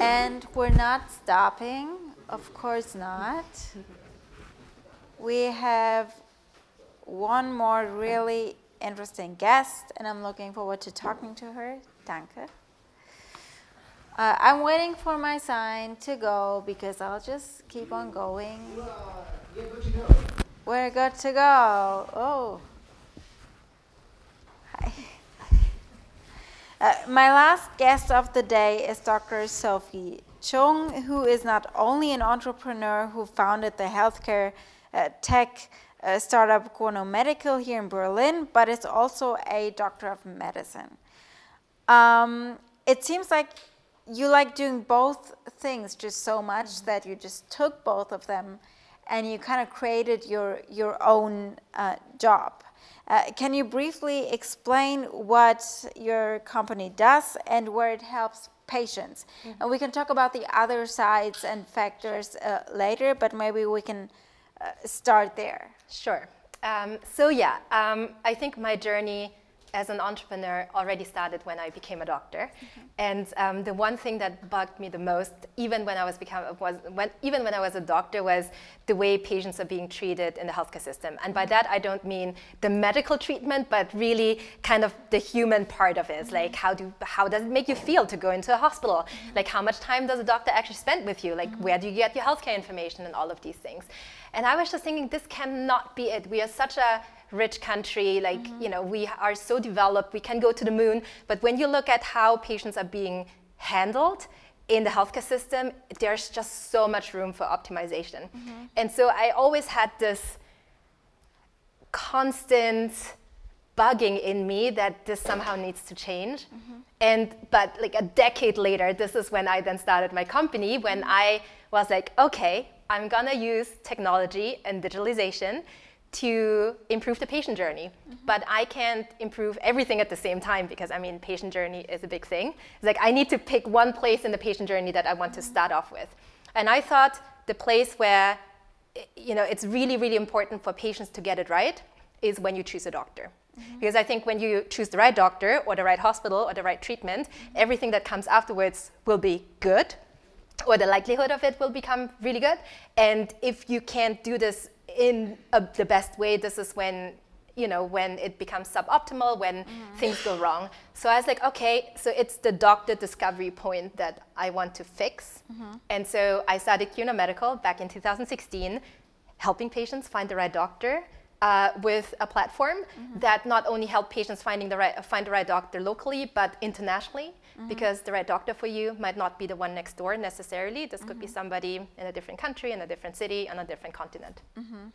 And we're not stopping, of course not. We have one more really interesting guest, and I'm looking forward to talking to her. Danke. Uh, I'm waiting for my sign to go because I'll just keep on going. We're good to go. Oh. Hi. Uh, my last guest of the day is Dr. Sophie Chung, who is not only an entrepreneur who founded the healthcare uh, tech uh, startup Qunomedical here in Berlin, but it's also a doctor of medicine. Um, it seems like you like doing both things just so much mm-hmm. that you just took both of them and you kind of created your, your own uh, job. Uh, can you briefly explain what your company does and where it helps patients? Mm-hmm. And we can talk about the other sides and factors uh, later, but maybe we can start there. Sure. Um, so, yeah, um, I think my journey as an entrepreneur already started when I became a doctor. Mm-hmm. And um, the one thing that bugged me the most, even when I was become was when even when I was a doctor, was the way patients are being treated in the healthcare system. And by mm-hmm. that I don't mean the medical treatment, but really kind of the human part of it. Mm-hmm. Like how do how does it make you feel to go into a hospital? Mm-hmm. Like how much time does a doctor actually spend with you? Like mm-hmm. where do you get your healthcare information and all of these things? And I was just thinking, this cannot be it. We are such a rich country, like, mm-hmm. you know, we are so developed, we can go to the moon. But when you look at how patients are being handled in the healthcare system, there's just so much room for optimization. Mm-hmm. And so I always had this constant bugging in me that this somehow needs to change. Mm-hmm. And but like a decade later, this is when I then started my company when mm-hmm. I was like, okay, I'm gonna use technology and digitalization to improve the patient journey. Mm-hmm. But I can't improve everything at the same time because I mean, patient journey is a big thing. It's like I need to pick one place in the patient journey that I want mm-hmm. to start off with. And I thought the place where you know it's really really important for patients to get it right is when you choose a doctor. Mm-hmm. Because I think when you choose the right doctor or the right hospital or the right treatment, mm-hmm. everything that comes afterwards will be good or the likelihood of it will become really good. And if you can't do this in a, the best way, this is when you know when it becomes suboptimal, when mm-hmm. things go wrong. So I was like, okay, so it's the doctor discovery point that I want to fix. Mm-hmm. And so I started Qunomedical back in 2016, helping patients find the right doctor uh, with a platform mm-hmm. that not only help patients finding the right, find the right doctor locally, but internationally, mm-hmm. because the right doctor for you might not be the one next door necessarily. This mm-hmm. could be mm-hmm. somebody in a different country, in a different city, on a different continent. Mm-hmm.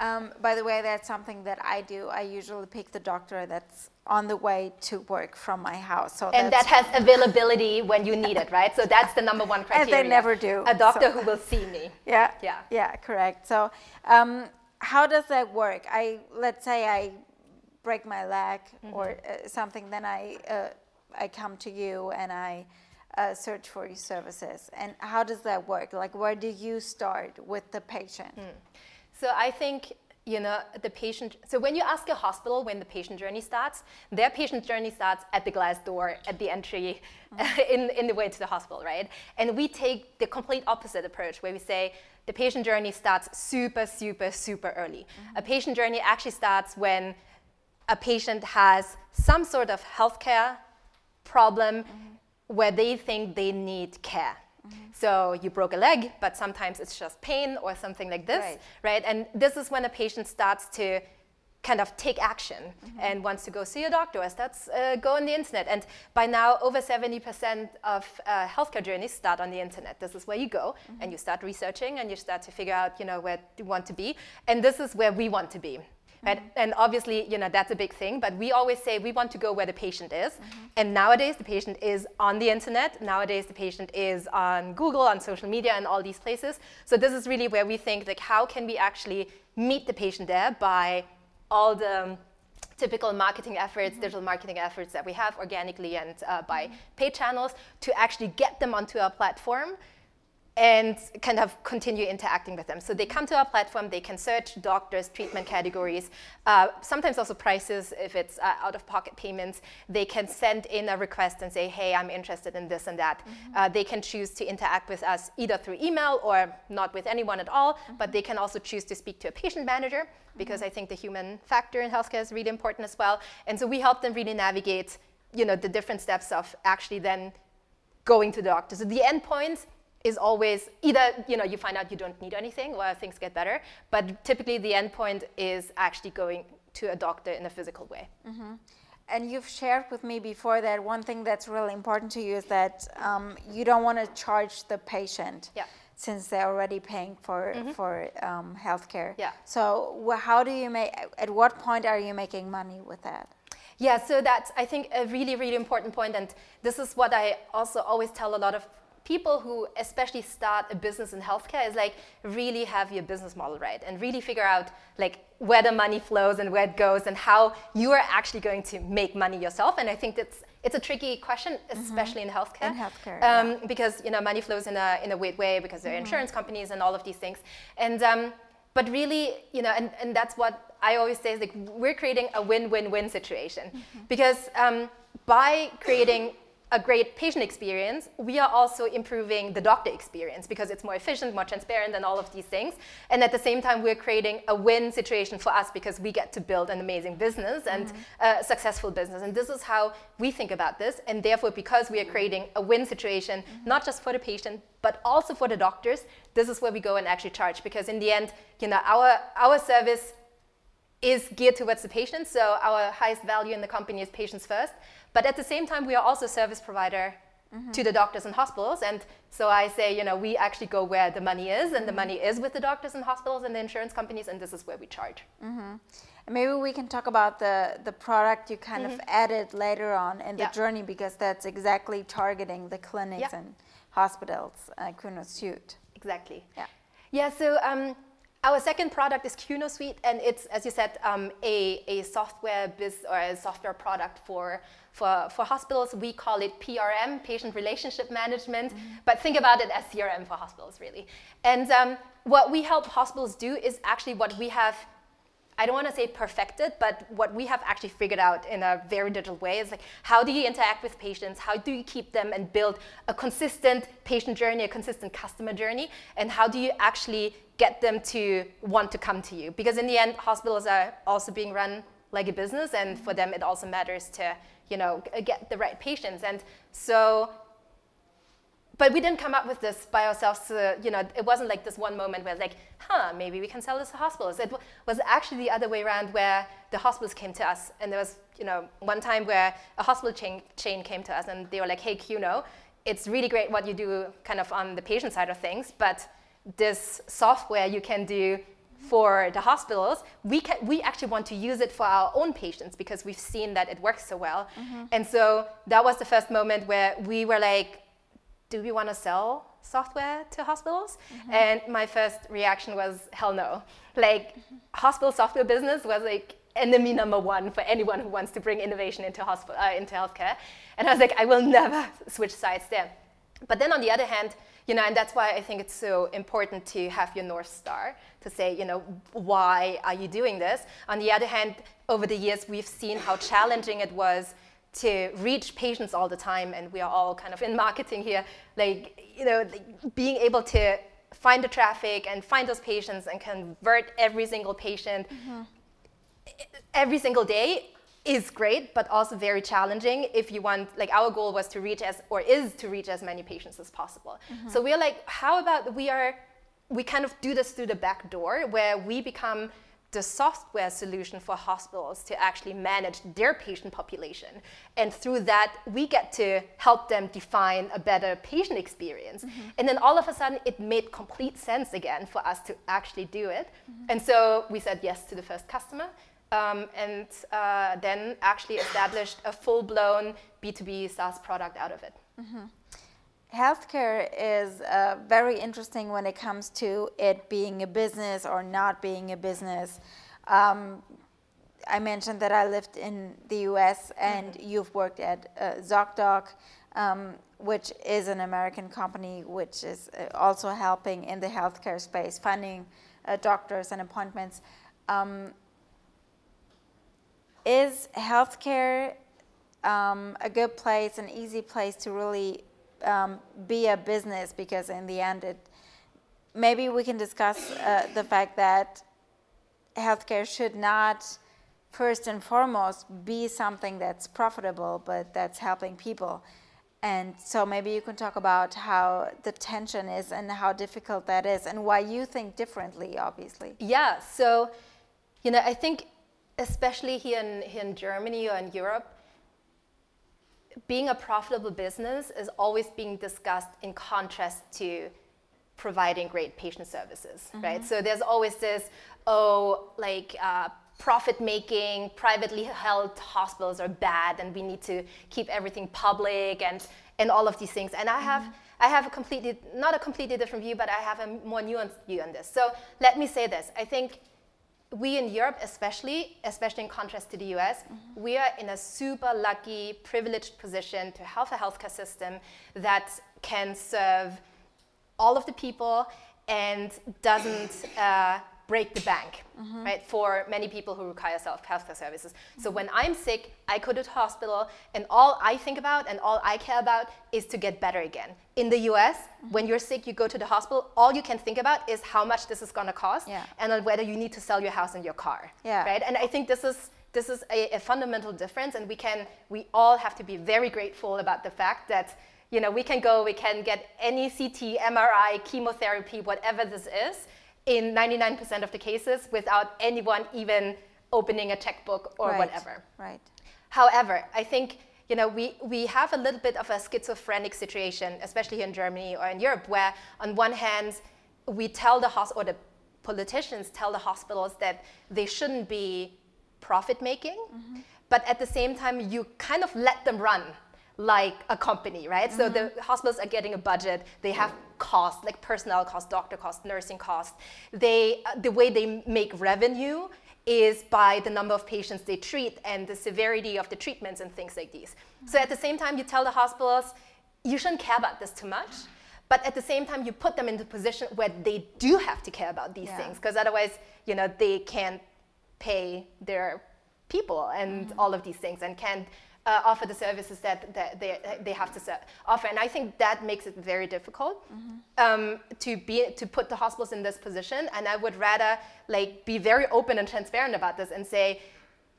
Um, by the way, that's something that I do. I usually pick the doctor that's on the way to work from my house. So and that has availability when you need it, right? So that's the number one criteria. And they never do. A doctor so. who will see me. Yeah. Yeah. Yeah. Correct. So. Um, how does that work? I let's say I break my leg mm-hmm. or uh, something, then I uh, I come to you and I uh, search for your services. And how does that work? Like, where do you start with the patient? Mm. So I think you know the patient so when you ask a hospital when the patient journey starts their patient journey starts at the glass door at the entry mm-hmm. in, in the way to the hospital right and we take the complete opposite approach where we say the patient journey starts super, super, super early. Mm-hmm. A patient journey actually starts when a patient has some sort of healthcare problem mm-hmm. where they think they need care. Mm-hmm. So you broke a leg, but sometimes it's just pain or something like this, right. right? And this is when a patient starts to kind of take action mm-hmm. and wants to go see a doctor or starts uh, go on the internet. And by now, over 70% of uh, healthcare journeys start on the internet. This is where you go mm-hmm. and you start researching and you start to figure out, you know, where you want to be. And this is where we want to be. Right? Mm-hmm. And obviously, you know, that's a big thing, but we always say we want to go where the patient is. Mm-hmm. And nowadays, the patient is on the internet. Nowadays, the patient is on Google, on social media, and all these places. So this is really where we think, like, how can we actually meet the patient there by all the typical marketing efforts, mm-hmm. digital marketing efforts that we have organically and uh, by mm-hmm. paid channels to actually get them onto our platform and kind of continue interacting with them. So they come to our platform, they can search doctors, treatment categories, uh, sometimes also prices if it's uh, out of pocket payments. They can send in a request and say, hey, I'm interested in this and that. Mm-hmm. Uh, they can choose to interact with us either through email or not with anyone at all, mm-hmm. but they can also choose to speak to a patient manager because mm-hmm. I think the human factor in healthcare is really important as well. And so we help them really navigate you know, the different steps of actually then going to the doctor. So the endpoint is always either you know you find out you don't need anything or things get better, but typically the endpoint is actually going to a doctor in a physical way. Mm-hmm. And you've shared with me before that one thing that's really important to you is that um, you don't want to charge the patient. Yeah. Since they're already paying for mm-hmm. for um, healthcare. Yeah. So how do you make? At what point are you making money with that? Yeah, so that's I think a really really important point, and this is what I also always tell a lot of people who especially start a business in healthcare is like really have your business model right and really figure out like where the money flows and where it goes and how you are actually going to make money yourself and i think that's it's a tricky question mm-hmm. especially mm-hmm. in healthcare in healthcare um, yeah. because you know money flows in a in a weird way because there are mm-hmm. insurance companies and all of these things and um, but really you know and, and that's what i always say is like we're creating a win-win-win situation mm-hmm. because um, by creating a great patient experience, we are also improving the doctor experience because it's more efficient, more transparent, and all of these things. And at the same time, we're creating a win situation for us because we get to build an amazing business and mm-hmm. a successful business. And this is how we think about this. And therefore, because we are creating a win situation, mm-hmm. not just for the patient, but also for the doctors, this is where we go and actually charge because in the end, you know, our, our service is geared towards the patient. So our highest value in the company is patients first. But at the same time, we are also a service provider mm-hmm. to the doctors and hospitals. And so I say, you know, we actually go where the money is, and mm-hmm. the money is with the doctors and hospitals and the insurance companies, and this is where we charge. Mm-hmm. Maybe we can talk about the, the product you kind of mm-hmm. added later on in the yeah. journey because that's exactly targeting the clinics yeah. and hospitals, uh, QunoSuite. Exactly. Yeah. Yeah, so um, our second product is QunoSuite, and it's, as you said, um, a, a software biz or a software product for, for, for hospitals. We call it PRM, Patient Relationship Management, mm-hmm. but think about it as CRM for hospitals, really. And um, what we help hospitals do is actually what we have I don't want to say perfected, but what we have actually figured out in a very digital way is like how do you interact with patients? How do you keep them and build a consistent patient journey, a consistent customer journey? And how do you actually get them to want to come to you? Because in the end, hospitals are also being run like a business, and for them, it also matters to you know get the right patients. And so but we didn't come up with this by ourselves. You know, it wasn't like this one moment where like, huh, maybe we can sell this to hospitals. It was actually the other way around where the hospitals came to us. And there was, you know, one time where a hospital chain, chain came to us and they were like, hey, Quno, it's really great what you do kind of on the patient side of things, but this software you can do for the hospitals, we, can, we actually want to use it for our own patients because we've seen that it works so well. Mm-hmm. And so that was the first moment where we were like, do we want to sell software to hospitals? Mm-hmm. And my first reaction was, hell no. Like, mm-hmm. hospital software business was like enemy number one for anyone who wants to bring innovation into, hospital, uh, into healthcare. And I was like, I will never switch sides there. But then on the other hand, you know, and that's why I think it's so important to have your North Star to say, you know, why are you doing this? On the other hand, over the years, we've seen how challenging it was to reach patients all the time and we are all kind of in marketing here like you know being able to find the traffic and find those patients and convert every single patient mm-hmm. every single day is great but also very challenging if you want like our goal was to reach as or is to reach as many patients as possible mm-hmm. so we're like how about we are we kind of do this through the back door where we become the software solution for hospitals to actually manage their patient population. And through that, we get to help them define a better patient experience. Mm-hmm. And then all of a sudden, it made complete sense again for us to actually do it. Mm-hmm. And so we said yes to the first customer. Um, and uh, then actually established a full blown B2B SaaS product out of it. Mm-hmm healthcare is uh, very interesting when it comes to it being a business or not being a business. Um, I mentioned that I lived in the US and mm-hmm. you've worked at uh, ZocDoc, um, which is an American company which is uh, also helping in the healthcare space, finding uh, doctors and appointments. Um, is healthcare um, a good place, an easy place to really um, be a business? Because in the end, it maybe we can discuss uh, the fact that healthcare should not first and foremost be something that's profitable, but that's helping people. And so maybe you can talk about how the tension is and how difficult that is and why you think differently, obviously. Yeah, so, you know, I think especially here in, here in Germany or in Europe, being a profitable business is always being discussed in contrast to providing great patient services, mm-hmm. right? So there's always this, oh, like uh, profit making, privately held hospitals are bad and we need to keep everything public and, and all of these things. And I have, mm-hmm. I have a completely, not a completely different view, but I have a more nuanced view on this. So let me say this. I think we in Europe, especially, especially in contrast to the US, mm-hmm. we are in a super lucky, privileged position to have a healthcare system that can serve all of the people and doesn't uh, break the bank, mm-hmm. right? For many people who require self healthcare services. Mm-hmm. So when I'm sick, I go to the hospital, and all I think about and all I care about is to get better again. In the U.S., mm-hmm. when you're sick, you go to the hospital. All you can think about is how much this is going to cost, yeah. and on whether you need to sell your house and your car, yeah. right? And I think this is this is a, a fundamental difference, and we can we all have to be very grateful about the fact that you know we can go, we can get any CT, MRI, chemotherapy, whatever this is in 99% of the cases without anyone even opening a checkbook or right, whatever. Right. However, I think you know we, we have a little bit of a schizophrenic situation, especially here in Germany or in Europe, where on one hand we tell the hospital or the politicians tell the hospitals that they shouldn't be profit making, mm-hmm. but at the same time you kind of let them run like a company, right? Mm-hmm. So the mm-hmm. hospitals are getting a budget. They have costs, like personnel cost, doctor cost, nursing cost. They, uh, the way they make revenue is by the number of patients they treat and the severity of the treatments and things like these. Mm-hmm. So at the same time, you tell the hospitals, you shouldn't care about this too much. But at the same time, you put them in the position where they do have to care about these yeah. things, because otherwise, you know, they can't pay their people and mm-hmm. all of these things and can't uh, offer the services that, that they, they have to offer. And I think that makes it very difficult mm-hmm. um, to, be, to put the hospitals in this position. And I would rather like, be very open and transparent about this and say,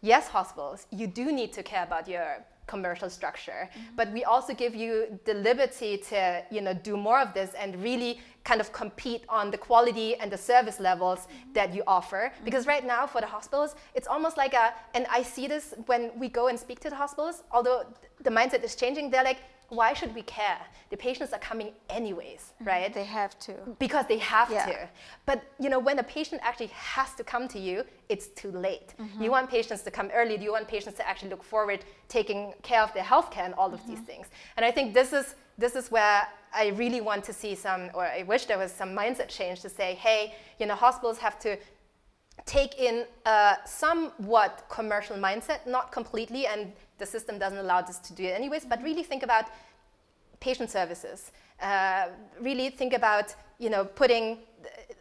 yes, hospitals, you do need to care about your commercial structure. Mm-hmm. But we also give you the liberty to, you know, do more of this and really kind of compete on the quality and the service levels mm-hmm. that you offer. Mm-hmm. Because right now for the hospitals, it's almost like a, and I see this when we go and speak to the hospitals, although the mindset is changing, they're like, why should we care? The patients are coming anyways, mm-hmm. right? They have to. Because they have yeah. to. But you know, when a patient actually has to come to you, it's too late. Mm-hmm. You want patients to come early. Do you want patients to actually look forward, taking care of their health care and all of mm-hmm. these things. And I think this is this is where I really want to see some, or I wish there was some mindset change to say, hey, you know, hospitals have to take in a somewhat commercial mindset, not completely, and the system doesn't allow us to do it anyways, but really think about patient services. Uh, really think about, you know, putting,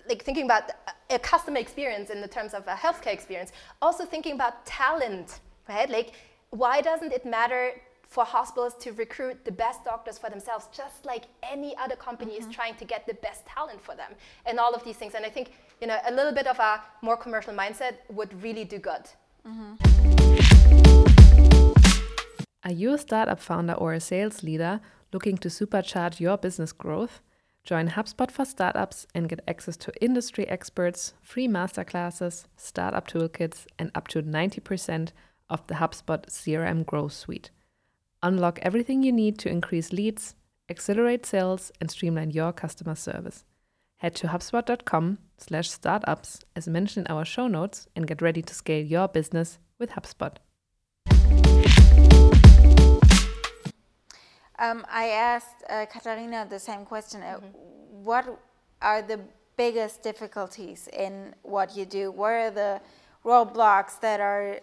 like thinking about a customer experience in the terms of a healthcare experience. Also thinking about talent, right? Like, why doesn't it matter for hospitals to recruit the best doctors for themselves, just like any other company mm-hmm. is trying to get the best talent for them, and all of these things. And I think you know a little bit of a more commercial mindset would really do good. Mm-hmm. Are you a startup founder or a sales leader looking to supercharge your business growth? Join HubSpot for Startups and get access to industry experts, free masterclasses, startup toolkits, and up to 90% of the HubSpot CRM Growth Suite. Unlock everything you need to increase leads, accelerate sales, and streamline your customer service. Head to hubspot.com slash startups as mentioned in our show notes and get ready to scale your business with HubSpot. Um, I asked uh, Katharina the same question. Uh, mm-hmm. what are the biggest difficulties in what you do? What are the roadblocks that are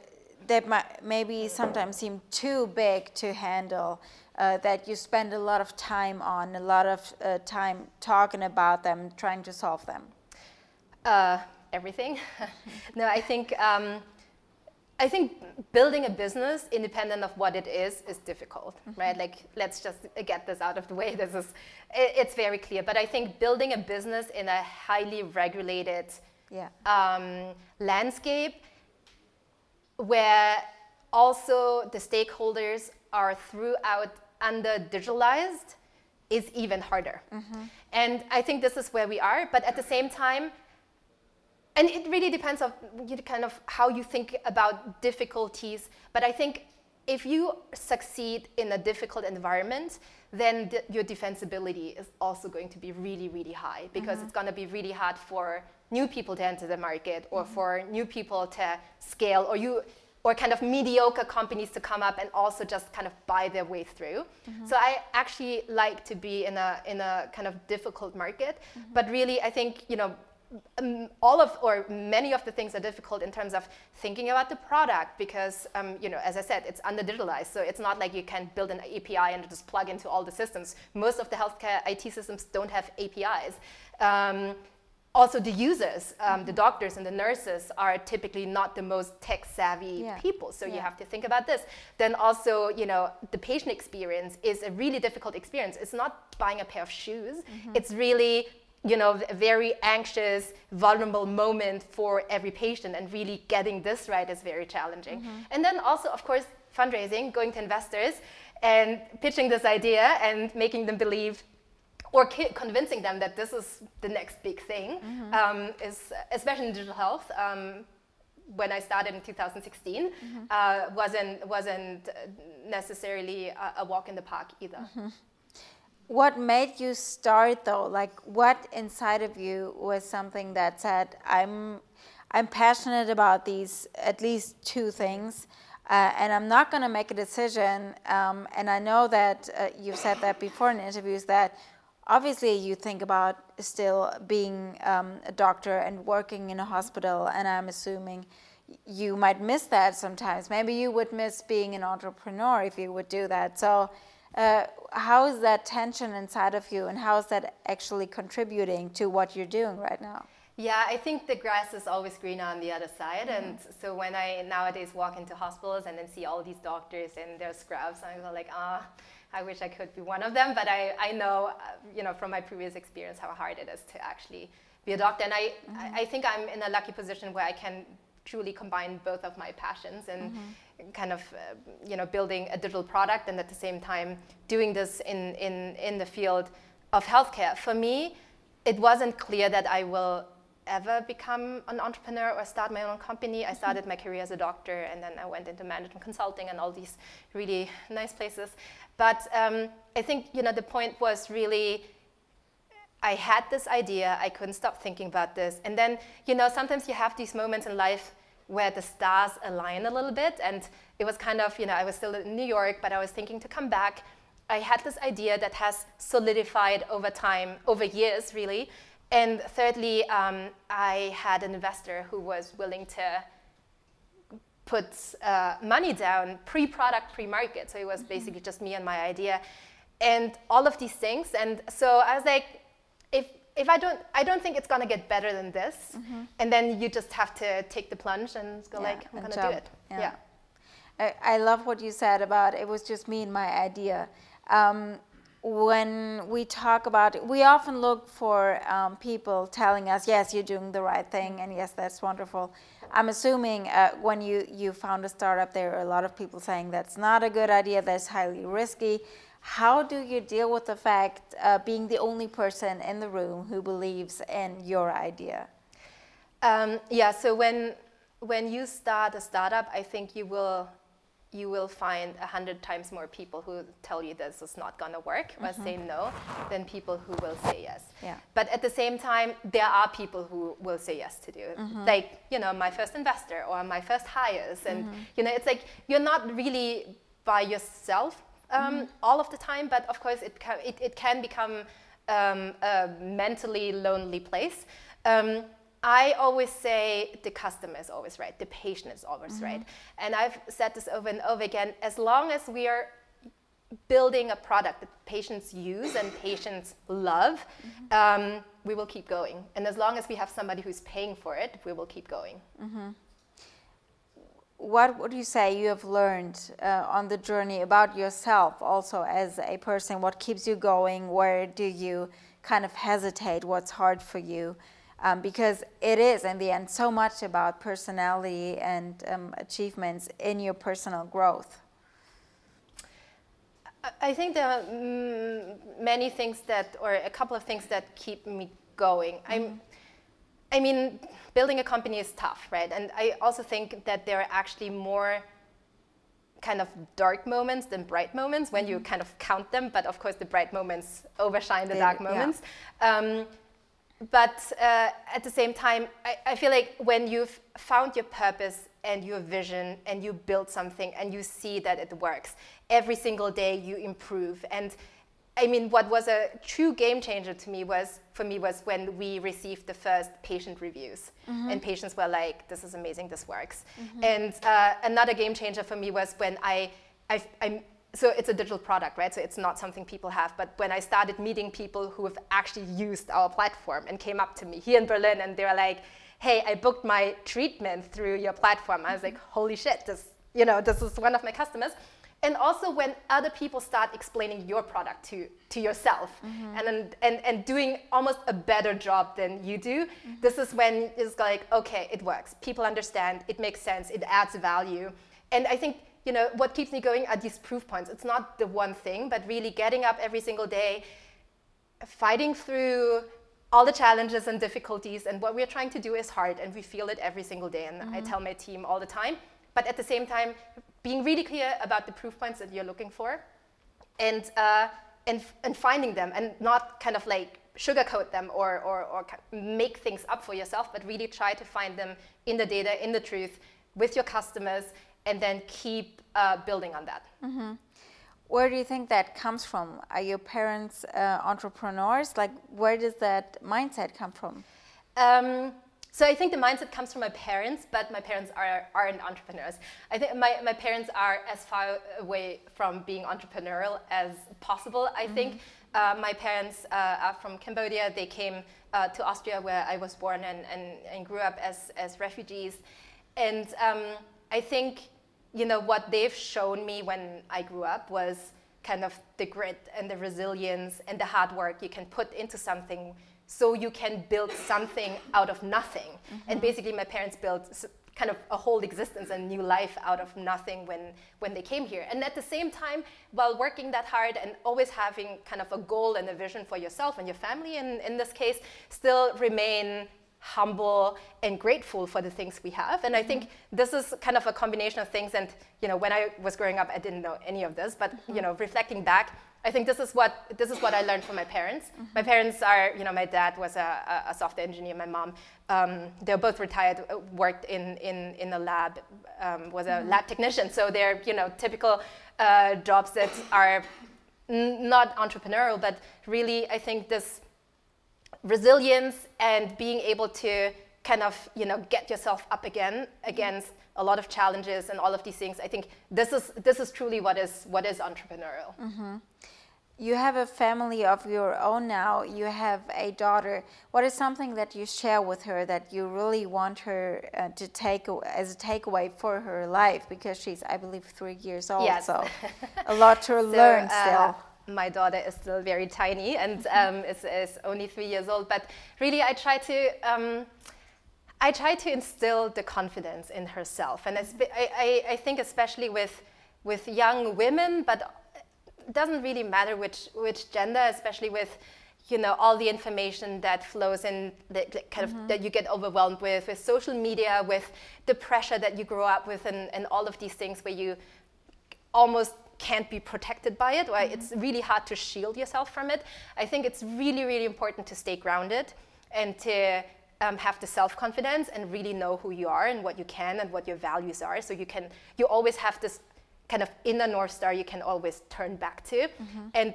that might maybe sometimes seem too big to handle. Uh, that you spend a lot of time on, a lot of uh, time talking about them, trying to solve them. Uh, everything. no, I think um, I think building a business independent of what it is is difficult, mm-hmm. right? Like let's just get this out of the way. This is it, it's very clear. But I think building a business in a highly regulated yeah. um, landscape where also the stakeholders are throughout under digitalized is even harder. Mm-hmm. And I think this is where we are. But at the same time, and it really depends on kind of how you think about difficulties. But I think if you succeed in a difficult environment, then the, your defensibility is also going to be really, really high because mm-hmm. it's going to be really hard for new people to enter the market or mm-hmm. for new people to scale or you or kind of mediocre companies to come up and also just kind of buy their way through. Mm-hmm. So I actually like to be in a in a kind of difficult market, mm-hmm. but really I think you know um, all of or many of the things are difficult in terms of thinking about the product because um, you know as i said it's under digitalized so it's not like you can build an api and just plug into all the systems. Most of the healthcare it systems don't have apis um, also the users um, the doctors and the nurses are typically not the most tech savvy yeah. people. So yeah. you have to think about this. Then also you know the patient experience is a really difficult experience. It's not buying a pair of shoes. Mm-hmm. it's really you know, a very anxious, vulnerable moment for every patient, and really getting this right is very challenging. Mm-hmm. And then also, of course, fundraising, going to investors, and pitching this idea and making them believe or convincing them that this is the next big thing mm-hmm. um, is especially in digital health um, when I started in 2016 mm-hmm. uh, wasn't wasn't necessarily a, a, walk in the park either. Mm-hmm what made you start though? Like what inside of you was something that said i'm i'm passionate about these at least two things uh, and i'm not going to make a decision um, and i know that uh, you've said that before in interviews that obviously you think about still being um, a doctor and working in a hospital and i'm assuming you might miss that sometimes. Maybe you would miss being an entrepreneur if you would do that. So uh, how is that tension inside of you and how is that actually contributing to what you're doing right now? Yeah, I think the grass is always greener on the other side. Mm-hmm. And so when I nowadays walk into hospitals and then see all these doctors in their scrubs, I'm like, ah, oh, I wish I could be one of them. But I, I know, uh, you know, from my previous experience how hard it is to actually be a doctor. And I, mm-hmm. I think I'm in a lucky position where I can truly combine both of my passions and mm-hmm. kind of uh, you know building a digital product and at the same time doing this in, in, in the field of healthcare. For me, it wasn't clear that I will ever become an entrepreneur or start my own company. I mm-hmm. started my career as a doctor and then I went into management consulting and all these really nice places. But um, I think you know the point was really I had this idea, I couldn't stop thinking about this. And then, you know, sometimes you have these moments in life where the stars align a little bit. And it was kind of, you know, I was still in New York, but I was thinking to come back. I had this idea that has solidified over time, over years, really. And thirdly, um, I had an investor who was willing to put uh, money down pre product, pre market. So it was mm-hmm. basically just me and my idea. And all of these things. And so I was like, if I don't, I don't think it's gonna get better than this. Mm-hmm. And then you just have to take the plunge and go yeah, like, I'm gonna jump. do it. Yeah. yeah. I, I, love what you said about it was just me and my idea. Um, when we talk about it, we often look for um, people telling us, yes, you're doing the right thing, and yes, that's wonderful. I'm assuming uh, when you, you found a startup, there are a lot of people saying that's not a good idea, that's highly risky. How do you deal with the fact uh, being the only person in the room who believes in your idea? Um, yeah, so when when you start a startup, I think you will you will find a hundred times more people who tell you this is not going to work or mm-hmm. say no than people who will say yes. Yeah. But at the same time, there are people who will say yes to do it. Mm-hmm. Like, you know, my first investor or my first hires. And, mm-hmm. you know, it's like you're not really by yourself um, mm-hmm. all of the time, but of course it can, it, it can become um, a mentally lonely place. Um, I always say the customer is always right, the patient is always mm-hmm. right. And I've said this over and over again as long as we are building a product that patients use and patients love, mm-hmm. um, we will keep going. And as long as we have somebody who's paying for it, we will keep going. Mm-hmm. What would you say you have learned uh, on the journey about yourself, also as a person? What keeps you going? Where do you kind of hesitate? What's hard for you? Um, because it is, in the end, so much about personality and um, achievements in your personal growth. I think there are many things that, or a couple of things that keep me going. Mm-hmm. I'm, I mean, building a company is tough, right? And I also think that there are actually more kind of dark moments than bright moments when mm-hmm. you kind of count them. But of course, the bright moments overshine the dark moments. Yeah. Um, but uh, at the same time, I, I feel like when you've found your purpose and your vision and you build something and you see that it works, every single day you improve. And I mean, what was a true game changer to me was, for me, was when we received the first patient reviews, mm-hmm. and patients were like, "This is amazing, this works." Mm-hmm. And uh, another game changer for me was when I, I, I so it's a digital product, right? So it's not something people have. But when I started meeting people who have actually used our platform and came up to me here in Berlin and they were like, hey, I booked my treatment through your platform. I was like, holy shit, this, you know, this is one of my customers. And also when other people start explaining your product to, to yourself mm-hmm. and, and, and doing almost a better job than you do, mm-hmm. this is when it's like, okay, it works. People understand, it makes sense, it adds value. And I think you know, what keeps me going are these proof points. It's not the one thing, but really getting up every single day, fighting through all the challenges and difficulties. And what we're trying to do is hard, and we feel it every single day. And mm-hmm. I tell my team all the time. But at the same time, being really clear about the proof points that you're looking for, and uh, and and finding them, and not kind of like sugarcoat them or, or or make things up for yourself, but really try to find them in the data, in the truth, with your customers, and then keep uh, building on that. Mm-hmm. Where do you think that comes from? Are your parents uh, entrepreneurs? Like, where does that mindset come from? Um, so I think the mindset comes from my parents, but my parents are, aren't entrepreneurs. I think my, my parents are as far away from being entrepreneurial as possible. I mm-hmm. think uh, my parents uh, are from Cambodia. They came uh, to Austria, where I was born and, and, and grew up as, as refugees. And um, I think, you know, what they've shown me when I grew up was kind of the grit and the resilience and the hard work you can put into something so you can build something out of nothing. Mm-hmm. And basically, my parents built kind of a whole existence and new life out of nothing when when they came here and at the same time while working that hard and always having kind of a goal and a vision for yourself and your family and in this case still remain humble and grateful for the things we have and i think mm-hmm. this is kind of a combination of things and you know when i was growing up i didn't know any of this but mm-hmm. you know reflecting back i think this is what this is what i learned from my parents mm-hmm. my parents are you know my dad was a, a software engineer my mom um, they're both retired uh, worked in in in a lab um, was a mm-hmm. lab technician so they're you know typical uh, jobs that are n- not entrepreneurial but really i think this resilience and being able to kind of you know get yourself up again against a lot of challenges and all of these things. I think this is this is truly what is what is entrepreneurial. Mm-hmm. you have a family of your own now. You have a daughter. What is something that you share with her that you really want her uh, to take as a takeaway for her life? Because she's i believe three years old. Yes. so a lot to so, learn uh, still my daughter is still very tiny and um, is, is, only three years old. But really, I try to. Um, I try to instill the confidence in herself, and I, I, I think especially with with young women, but it doesn't really matter which which gender, especially with you know all the information that flows in that, that kind mm-hmm. of that you get overwhelmed with with social media with the pressure that you grow up with and, and all of these things where you almost can't be protected by it, or mm-hmm. it's really hard to shield yourself from it. I think it's really, really important to stay grounded and to um, have the self-confidence and really know who you are and what you can and what your values are. So you can, you always have this kind of inner north star you can always turn back to, mm-hmm. and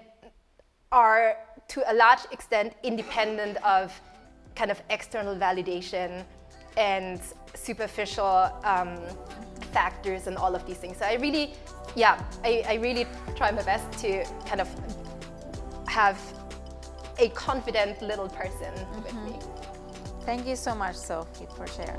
are to a large extent independent of kind of external validation and superficial um, factors and all of these things. So I really, yeah, I, I really try my best to kind of have a confident little person mm-hmm. with me. Mm-hmm. Thank you so much, Sophie, for sharing.